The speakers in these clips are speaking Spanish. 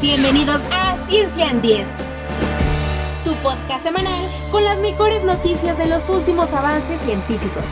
Bienvenidos a Ciencia en 10, tu podcast semanal con las mejores noticias de los últimos avances científicos.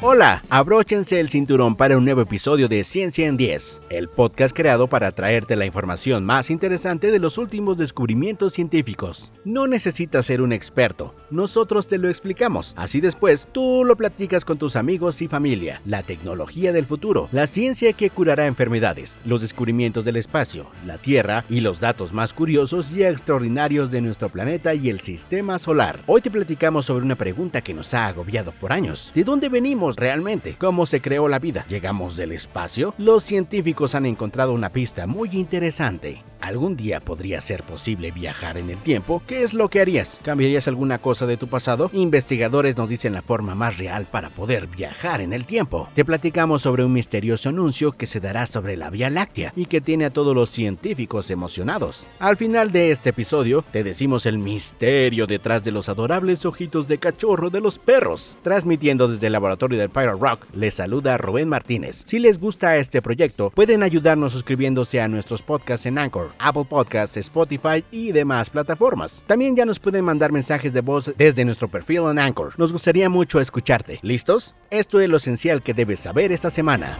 Hola, abróchense el cinturón para un nuevo episodio de Ciencia en 10, el podcast creado para traerte la información más interesante de los últimos descubrimientos científicos. No necesitas ser un experto, nosotros te lo explicamos, así después tú lo platicas con tus amigos y familia. La tecnología del futuro, la ciencia que curará enfermedades, los descubrimientos del espacio, la Tierra y los datos más curiosos y extraordinarios de nuestro planeta y el sistema solar. Hoy te platicamos sobre una pregunta que nos ha agobiado por años. ¿De dónde venimos? Realmente? ¿Cómo se creó la vida? ¿Llegamos del espacio? Los científicos han encontrado una pista muy interesante. ¿Algún día podría ser posible viajar en el tiempo? ¿Qué es lo que harías? ¿Cambiarías alguna cosa de tu pasado? Investigadores nos dicen la forma más real para poder viajar en el tiempo. Te platicamos sobre un misterioso anuncio que se dará sobre la Vía Láctea y que tiene a todos los científicos emocionados. Al final de este episodio, te decimos el misterio detrás de los adorables ojitos de cachorro de los perros. Transmitiendo desde el laboratorio del Pirate Rock, les saluda Rubén Martínez. Si les gusta este proyecto, pueden ayudarnos suscribiéndose a nuestros podcasts en Anchor Apple Podcasts, Spotify y demás plataformas. También ya nos pueden mandar mensajes de voz desde nuestro perfil en Anchor. Nos gustaría mucho escucharte. ¿Listos? Esto es lo esencial que debes saber esta semana.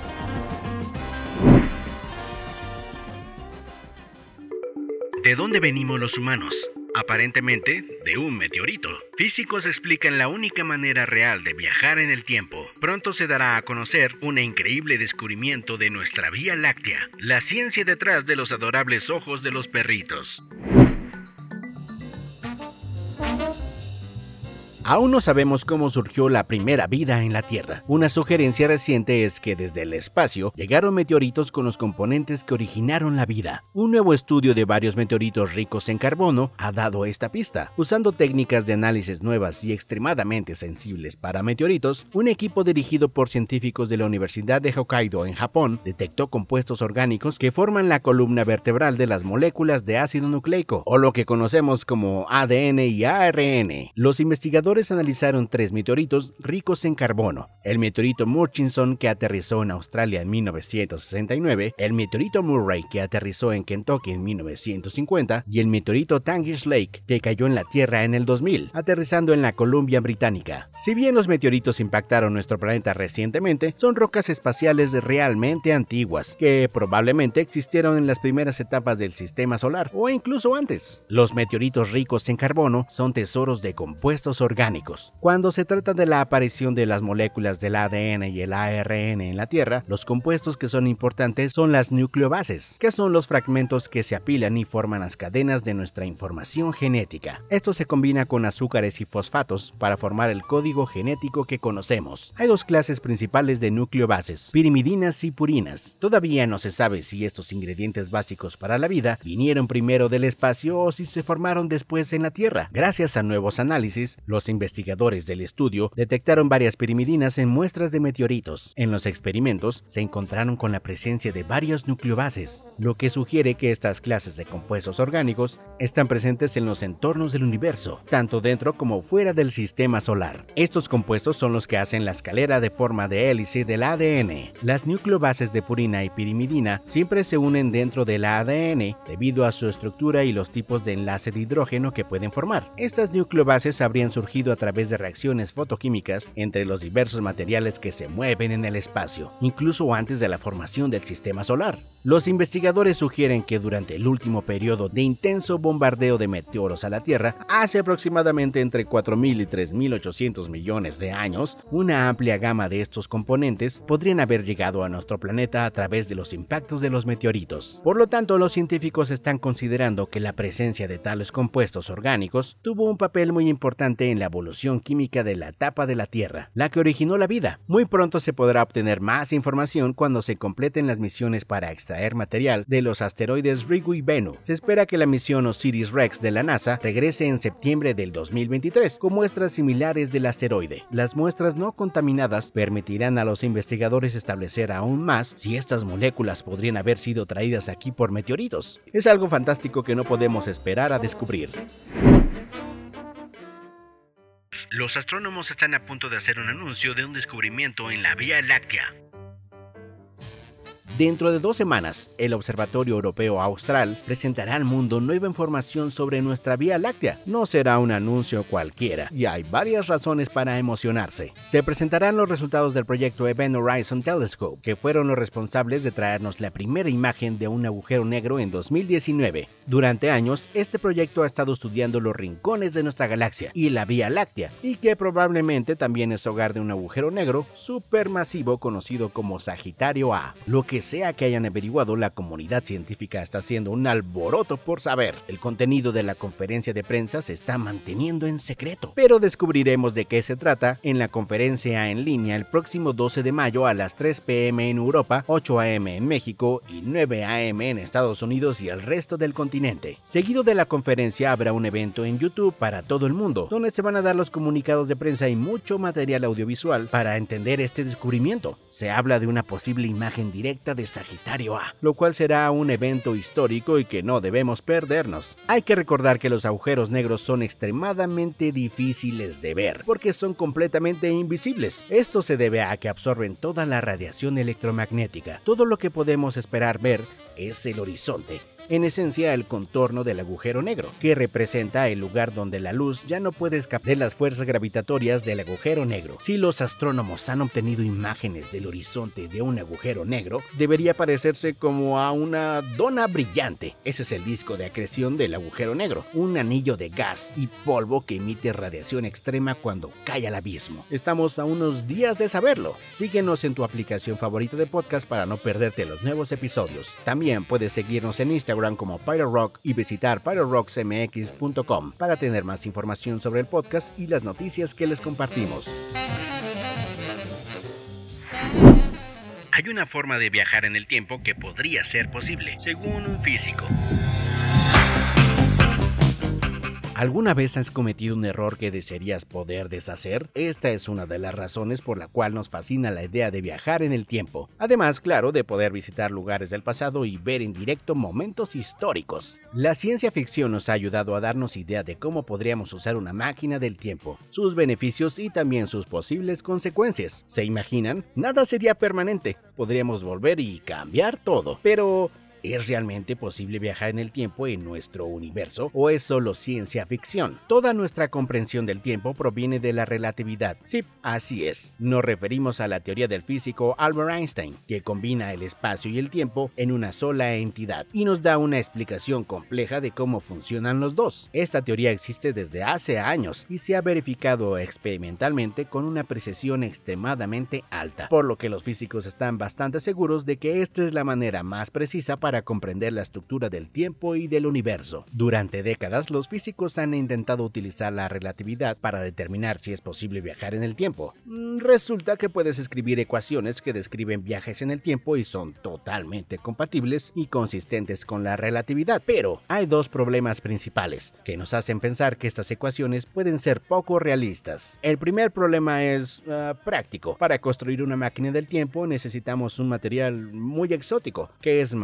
¿De dónde venimos los humanos? aparentemente de un meteorito. Físicos explican la única manera real de viajar en el tiempo. Pronto se dará a conocer un increíble descubrimiento de nuestra Vía Láctea, la ciencia detrás de los adorables ojos de los perritos. Aún no sabemos cómo surgió la primera vida en la Tierra. Una sugerencia reciente es que desde el espacio llegaron meteoritos con los componentes que originaron la vida. Un nuevo estudio de varios meteoritos ricos en carbono ha dado esta pista. Usando técnicas de análisis nuevas y extremadamente sensibles para meteoritos, un equipo dirigido por científicos de la Universidad de Hokkaido en Japón detectó compuestos orgánicos que forman la columna vertebral de las moléculas de ácido nucleico, o lo que conocemos como ADN y ARN. Los investigadores analizaron tres meteoritos ricos en carbono. El meteorito Murchison que aterrizó en Australia en 1969, el meteorito Murray que aterrizó en Kentucky en 1950 y el meteorito Tangish Lake que cayó en la Tierra en el 2000, aterrizando en la Columbia Británica. Si bien los meteoritos impactaron nuestro planeta recientemente, son rocas espaciales realmente antiguas que probablemente existieron en las primeras etapas del sistema solar o incluso antes. Los meteoritos ricos en carbono son tesoros de compuestos orgánicos cuando se trata de la aparición de las moléculas del ADN y el ARN en la Tierra, los compuestos que son importantes son las nucleobases, que son los fragmentos que se apilan y forman las cadenas de nuestra información genética. Esto se combina con azúcares y fosfatos para formar el código genético que conocemos. Hay dos clases principales de nucleobases, pirimidinas y purinas. Todavía no se sabe si estos ingredientes básicos para la vida vinieron primero del espacio o si se formaron después en la Tierra. Gracias a nuevos análisis, los investigadores del estudio detectaron varias pirimidinas en muestras de meteoritos. En los experimentos se encontraron con la presencia de varios nucleobases, lo que sugiere que estas clases de compuestos orgánicos están presentes en los entornos del universo, tanto dentro como fuera del sistema solar. Estos compuestos son los que hacen la escalera de forma de hélice del ADN. Las nucleobases de purina y pirimidina siempre se unen dentro del ADN debido a su estructura y los tipos de enlace de hidrógeno que pueden formar. Estas nucleobases habrían surgido a través de reacciones fotoquímicas entre los diversos materiales que se mueven en el espacio, incluso antes de la formación del sistema solar. Los investigadores sugieren que durante el último periodo de intenso bombardeo de meteoros a la Tierra, hace aproximadamente entre 4.000 y 3.800 millones de años, una amplia gama de estos componentes podrían haber llegado a nuestro planeta a través de los impactos de los meteoritos. Por lo tanto, los científicos están considerando que la presencia de tales compuestos orgánicos tuvo un papel muy importante en la evolución química de la etapa de la Tierra, la que originó la vida. Muy pronto se podrá obtener más información cuando se completen las misiones para extraer material de los asteroides Ryugu y Bennu. Se espera que la misión Osiris-Rex de la NASA regrese en septiembre del 2023 con muestras similares del asteroide. Las muestras no contaminadas permitirán a los investigadores establecer aún más si estas moléculas podrían haber sido traídas aquí por meteoritos. Es algo fantástico que no podemos esperar a descubrir. Los astrónomos están a punto de hacer un anuncio de un descubrimiento en la Vía Láctea. Dentro de dos semanas, el Observatorio Europeo Austral presentará al mundo nueva información sobre nuestra Vía Láctea. No será un anuncio cualquiera, y hay varias razones para emocionarse. Se presentarán los resultados del proyecto Event Horizon Telescope, que fueron los responsables de traernos la primera imagen de un agujero negro en 2019. Durante años, este proyecto ha estado estudiando los rincones de nuestra galaxia y la Vía Láctea, y que probablemente también es hogar de un agujero negro supermasivo conocido como Sagitario A. Lo que sea que hayan averiguado, la comunidad científica está haciendo un alboroto por saber. El contenido de la conferencia de prensa se está manteniendo en secreto, pero descubriremos de qué se trata en la conferencia en línea el próximo 12 de mayo a las 3 pm en Europa, 8 am en México y 9 am en Estados Unidos y el resto del continente. Seguido de la conferencia habrá un evento en YouTube para todo el mundo, donde se van a dar los comunicados de prensa y mucho material audiovisual para entender este descubrimiento. Se habla de una posible imagen directa de Sagitario A, lo cual será un evento histórico y que no debemos perdernos. Hay que recordar que los agujeros negros son extremadamente difíciles de ver, porque son completamente invisibles. Esto se debe a que absorben toda la radiación electromagnética. Todo lo que podemos esperar ver es el horizonte en esencia el contorno del agujero negro, que representa el lugar donde la luz ya no puede escapar de las fuerzas gravitatorias del agujero negro. Si los astrónomos han obtenido imágenes del horizonte de un agujero negro, debería parecerse como a una dona brillante. Ese es el disco de acreción del agujero negro, un anillo de gas y polvo que emite radiación extrema cuando cae al abismo. Estamos a unos días de saberlo. Síguenos en tu aplicación favorita de podcast para no perderte los nuevos episodios. También puedes seguirnos en Instagram como Pyro Rock y visitar pyrorocksmx.com para tener más información sobre el podcast y las noticias que les compartimos. Hay una forma de viajar en el tiempo que podría ser posible, según un físico. ¿Alguna vez has cometido un error que desearías poder deshacer? Esta es una de las razones por la cual nos fascina la idea de viajar en el tiempo. Además, claro, de poder visitar lugares del pasado y ver en directo momentos históricos. La ciencia ficción nos ha ayudado a darnos idea de cómo podríamos usar una máquina del tiempo, sus beneficios y también sus posibles consecuencias. ¿Se imaginan? Nada sería permanente. Podríamos volver y cambiar todo. Pero, ¿Es realmente posible viajar en el tiempo en nuestro universo o es solo ciencia ficción? Toda nuestra comprensión del tiempo proviene de la relatividad. Sí, así es. Nos referimos a la teoría del físico Albert Einstein, que combina el espacio y el tiempo en una sola entidad y nos da una explicación compleja de cómo funcionan los dos. Esta teoría existe desde hace años y se ha verificado experimentalmente con una precisión extremadamente alta, por lo que los físicos están bastante seguros de que esta es la manera más precisa para para comprender la estructura del tiempo y del universo. Durante décadas, los físicos han intentado utilizar la relatividad para determinar si es posible viajar en el tiempo. Mm, resulta que puedes escribir ecuaciones que describen viajes en el tiempo y son totalmente compatibles y consistentes con la relatividad. Pero hay dos problemas principales que nos hacen pensar que estas ecuaciones pueden ser poco realistas. El primer problema es ah, práctico. Para construir una máquina del tiempo necesitamos un material muy exótico, que es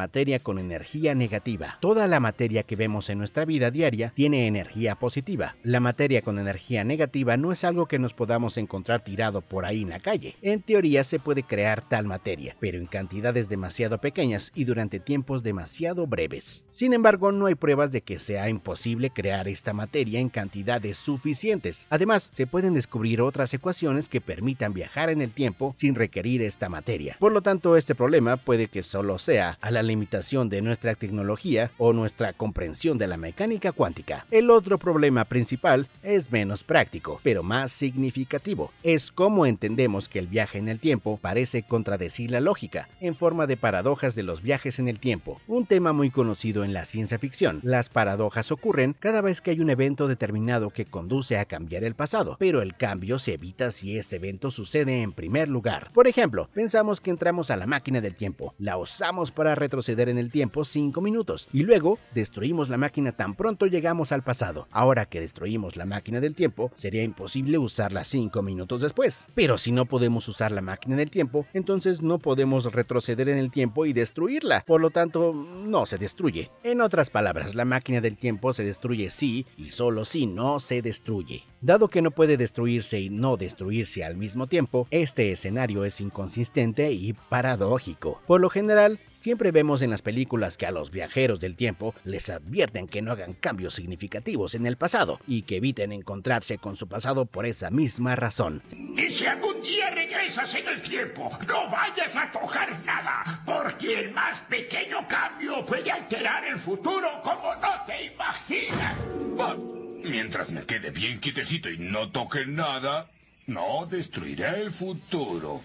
con energía negativa. Toda la materia que vemos en nuestra vida diaria tiene energía positiva. La materia con energía negativa no es algo que nos podamos encontrar tirado por ahí en la calle. En teoría se puede crear tal materia, pero en cantidades demasiado pequeñas y durante tiempos demasiado breves. Sin embargo, no hay pruebas de que sea imposible crear esta materia en cantidades suficientes. Además, se pueden descubrir otras ecuaciones que permitan viajar en el tiempo sin requerir esta materia. Por lo tanto, este problema puede que solo sea a la limitación de nuestra tecnología o nuestra comprensión de la mecánica cuántica. El otro problema principal es menos práctico, pero más significativo. Es cómo entendemos que el viaje en el tiempo parece contradecir la lógica, en forma de paradojas de los viajes en el tiempo, un tema muy conocido en la ciencia ficción. Las paradojas ocurren cada vez que hay un evento determinado que conduce a cambiar el pasado, pero el cambio se evita si este evento sucede en primer lugar. Por ejemplo, pensamos que entramos a la máquina del tiempo, la usamos para retroceder en en el tiempo 5 minutos y luego destruimos la máquina tan pronto llegamos al pasado. Ahora que destruimos la máquina del tiempo, sería imposible usarla 5 minutos después. Pero si no podemos usar la máquina del tiempo, entonces no podemos retroceder en el tiempo y destruirla. Por lo tanto, no se destruye. En otras palabras, la máquina del tiempo se destruye si y solo si no se destruye. Dado que no puede destruirse y no destruirse al mismo tiempo, este escenario es inconsistente y paradójico. Por lo general, Siempre vemos en las películas que a los viajeros del tiempo les advierten que no hagan cambios significativos en el pasado y que eviten encontrarse con su pasado por esa misma razón. Y si algún día regresas en el tiempo, no vayas a tocar nada, porque el más pequeño cambio puede alterar el futuro como no te imaginas. mientras me quede bien quietecito y no toque nada, no destruiré el futuro.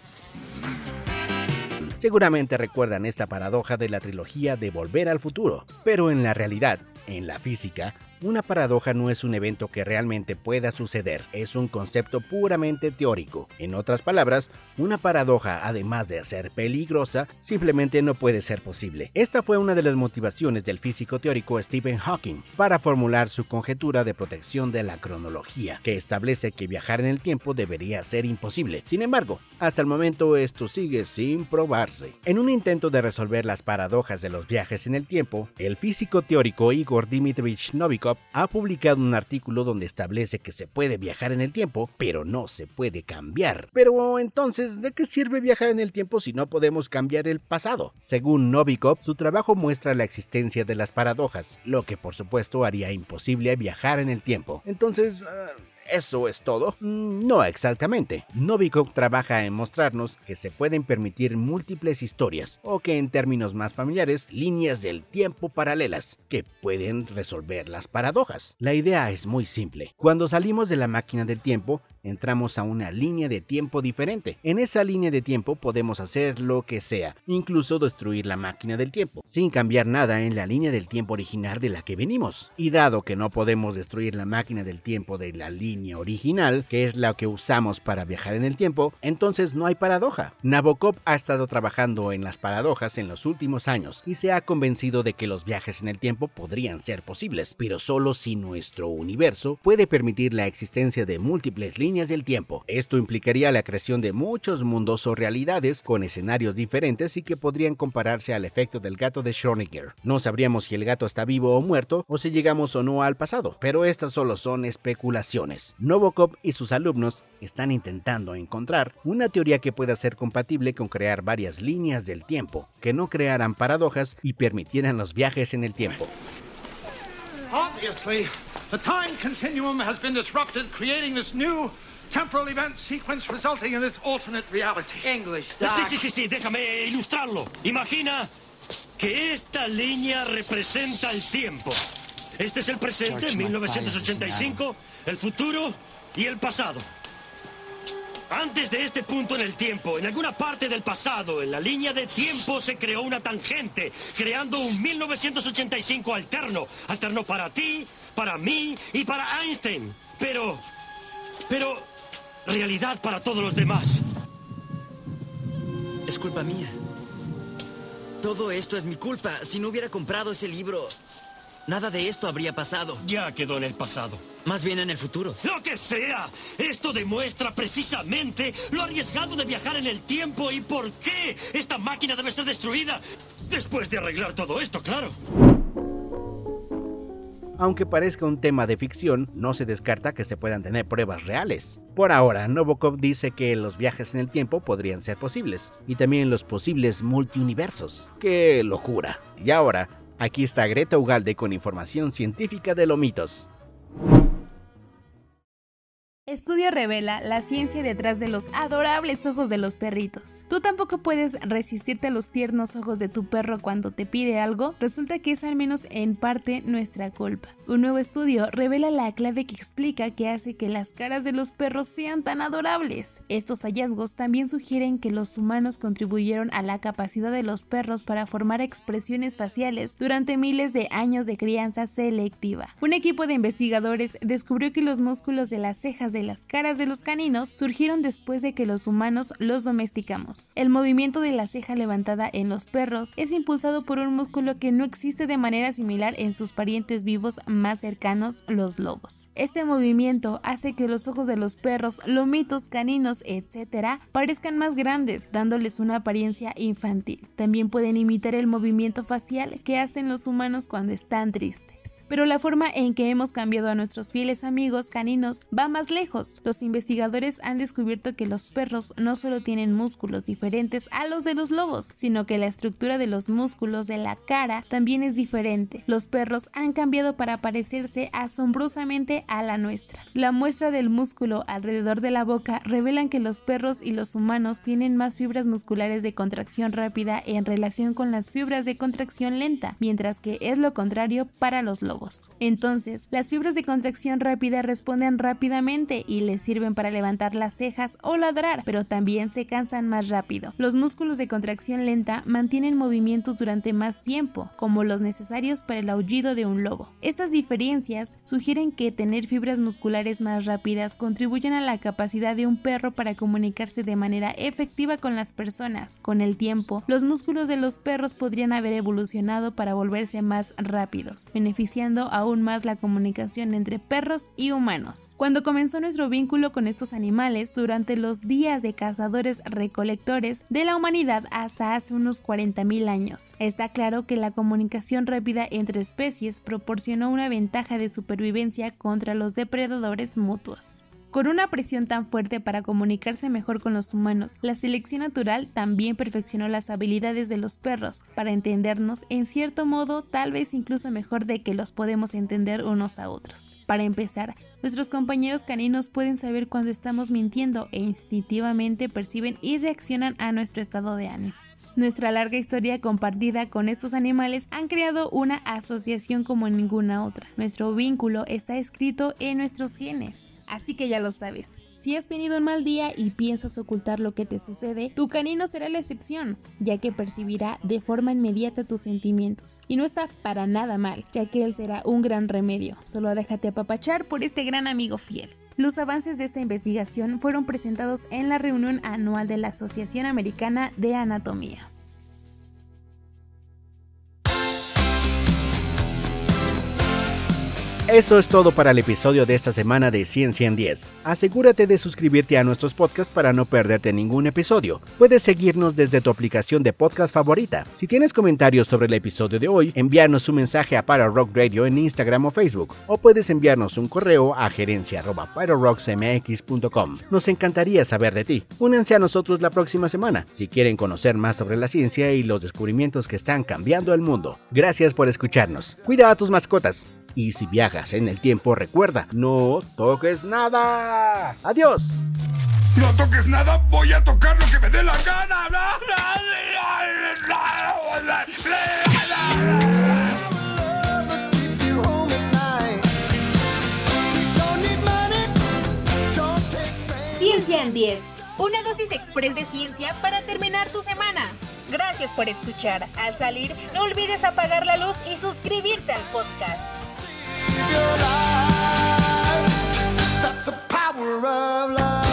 Seguramente recuerdan esta paradoja de la trilogía de Volver al Futuro, pero en la realidad, en la física, una paradoja no es un evento que realmente pueda suceder, es un concepto puramente teórico. En otras palabras, una paradoja, además de ser peligrosa, simplemente no puede ser posible. Esta fue una de las motivaciones del físico teórico Stephen Hawking para formular su conjetura de protección de la cronología, que establece que viajar en el tiempo debería ser imposible. Sin embargo, hasta el momento esto sigue sin probarse. En un intento de resolver las paradojas de los viajes en el tiempo, el físico teórico Igor Dimitrich Novikov ha publicado un artículo donde establece que se puede viajar en el tiempo, pero no se puede cambiar. Pero entonces, ¿de qué sirve viajar en el tiempo si no podemos cambiar el pasado? Según Novikov, su trabajo muestra la existencia de las paradojas, lo que por supuesto haría imposible viajar en el tiempo. Entonces, ah, ¿Eso es todo? Mm, no exactamente. Novikov trabaja en mostrarnos que se pueden permitir múltiples historias, o que en términos más familiares, líneas del tiempo paralelas, que pueden resolver las paradojas. La idea es muy simple. Cuando salimos de la máquina del tiempo, entramos a una línea de tiempo diferente. En esa línea de tiempo podemos hacer lo que sea, incluso destruir la máquina del tiempo, sin cambiar nada en la línea del tiempo original de la que venimos. Y dado que no podemos destruir la máquina del tiempo de la línea original, que es la que usamos para viajar en el tiempo, entonces no hay paradoja. Nabokov ha estado trabajando en las paradojas en los últimos años y se ha convencido de que los viajes en el tiempo podrían ser posibles, pero solo si nuestro universo puede permitir la existencia de múltiples líneas del tiempo. Esto implicaría la creación de muchos mundos o realidades con escenarios diferentes y que podrían compararse al efecto del gato de Schrödinger. No sabríamos si el gato está vivo o muerto o si llegamos o no al pasado, pero estas solo son especulaciones. Novokov y sus alumnos están intentando encontrar una teoría que pueda ser compatible con crear varias líneas del tiempo, que no crearan paradojas y permitieran los viajes en el tiempo. Obviously, the time continuum has been disrupted, creating this new temporal event sequence resulting in this alternate reality. English. Sí, sí, sí, sí, déjame ilustrarlo. Imagina que esta línea representa el tiempo. Este es el presente, 1985, el futuro y el pasado. Antes de este punto en el tiempo, en alguna parte del pasado, en la línea de tiempo se creó una tangente, creando un 1985 alterno. Alterno para ti, para mí y para Einstein. Pero... Pero... Realidad para todos los demás. Es culpa mía. Todo esto es mi culpa. Si no hubiera comprado ese libro, Nada de esto habría pasado. Ya quedó en el pasado. Más bien en el futuro. Lo que sea. Esto demuestra precisamente lo arriesgado de viajar en el tiempo y por qué esta máquina debe ser destruida. Después de arreglar todo esto, claro. Aunque parezca un tema de ficción, no se descarta que se puedan tener pruebas reales. Por ahora, Novokov dice que los viajes en el tiempo podrían ser posibles, y también los posibles multiuniversos. ¡Qué locura! Y ahora, Aquí está Greta Ugalde con información científica de los mitos. Estudio revela la ciencia detrás de los adorables ojos de los perritos. ¿Tú tampoco puedes resistirte a los tiernos ojos de tu perro cuando te pide algo? Resulta que es al menos en parte nuestra culpa. Un nuevo estudio revela la clave que explica qué hace que las caras de los perros sean tan adorables. Estos hallazgos también sugieren que los humanos contribuyeron a la capacidad de los perros para formar expresiones faciales durante miles de años de crianza selectiva. Un equipo de investigadores descubrió que los músculos de las cejas de las caras de los caninos surgieron después de que los humanos los domesticamos. El movimiento de la ceja levantada en los perros es impulsado por un músculo que no existe de manera similar en sus parientes vivos más cercanos, los lobos. Este movimiento hace que los ojos de los perros, lomitos, caninos, etc., parezcan más grandes, dándoles una apariencia infantil. También pueden imitar el movimiento facial que hacen los humanos cuando están tristes. Pero la forma en que hemos cambiado a nuestros fieles amigos caninos va más lejos. Los investigadores han descubierto que los perros no solo tienen músculos diferentes a los de los lobos, sino que la estructura de los músculos de la cara también es diferente. Los perros han cambiado para parecerse asombrosamente a la nuestra. La muestra del músculo alrededor de la boca revelan que los perros y los humanos tienen más fibras musculares de contracción rápida en relación con las fibras de contracción lenta, mientras que es lo contrario para los lobos. Entonces, las fibras de contracción rápida responden rápidamente y les sirven para levantar las cejas o ladrar, pero también se cansan más rápido. Los músculos de contracción lenta mantienen movimientos durante más tiempo, como los necesarios para el aullido de un lobo. Estas diferencias sugieren que tener fibras musculares más rápidas contribuyen a la capacidad de un perro para comunicarse de manera efectiva con las personas. Con el tiempo, los músculos de los perros podrían haber evolucionado para volverse más rápidos, beneficiando aún más la comunicación entre perros y humanos. Cuando comenzó nuestro vínculo con estos animales durante los días de cazadores recolectores de la humanidad hasta hace unos 40.000 años, está claro que la comunicación rápida entre especies proporcionó una ventaja de supervivencia contra los depredadores mutuos. Con una presión tan fuerte para comunicarse mejor con los humanos, la selección natural también perfeccionó las habilidades de los perros para entendernos en cierto modo tal vez incluso mejor de que los podemos entender unos a otros. Para empezar, nuestros compañeros caninos pueden saber cuando estamos mintiendo e instintivamente perciben y reaccionan a nuestro estado de ánimo. Nuestra larga historia compartida con estos animales han creado una asociación como ninguna otra. Nuestro vínculo está escrito en nuestros genes. Así que ya lo sabes. Si has tenido un mal día y piensas ocultar lo que te sucede, tu canino será la excepción, ya que percibirá de forma inmediata tus sentimientos. Y no está para nada mal, ya que él será un gran remedio. Solo déjate apapachar por este gran amigo fiel. Los avances de esta investigación fueron presentados en la reunión anual de la Asociación Americana de Anatomía. Eso es todo para el episodio de esta semana de Ciencia en 10. Asegúrate de suscribirte a nuestros podcasts para no perderte ningún episodio. Puedes seguirnos desde tu aplicación de podcast favorita. Si tienes comentarios sobre el episodio de hoy, envíanos un mensaje a Rock Radio en Instagram o Facebook, o puedes enviarnos un correo a gerencia.pyroRocksMX.com. Nos encantaría saber de ti. Únanse a nosotros la próxima semana si quieren conocer más sobre la ciencia y los descubrimientos que están cambiando el mundo. Gracias por escucharnos. Cuida a tus mascotas. Y si viajas en el tiempo, recuerda, no toques nada. Adiós. No toques nada, voy a tocar lo que me dé la gana. Ciencia en 10. Una dosis express de ciencia para terminar tu semana. Gracias por escuchar. Al salir, no olvides apagar la luz y suscribirte al podcast. your life. That's the power of love.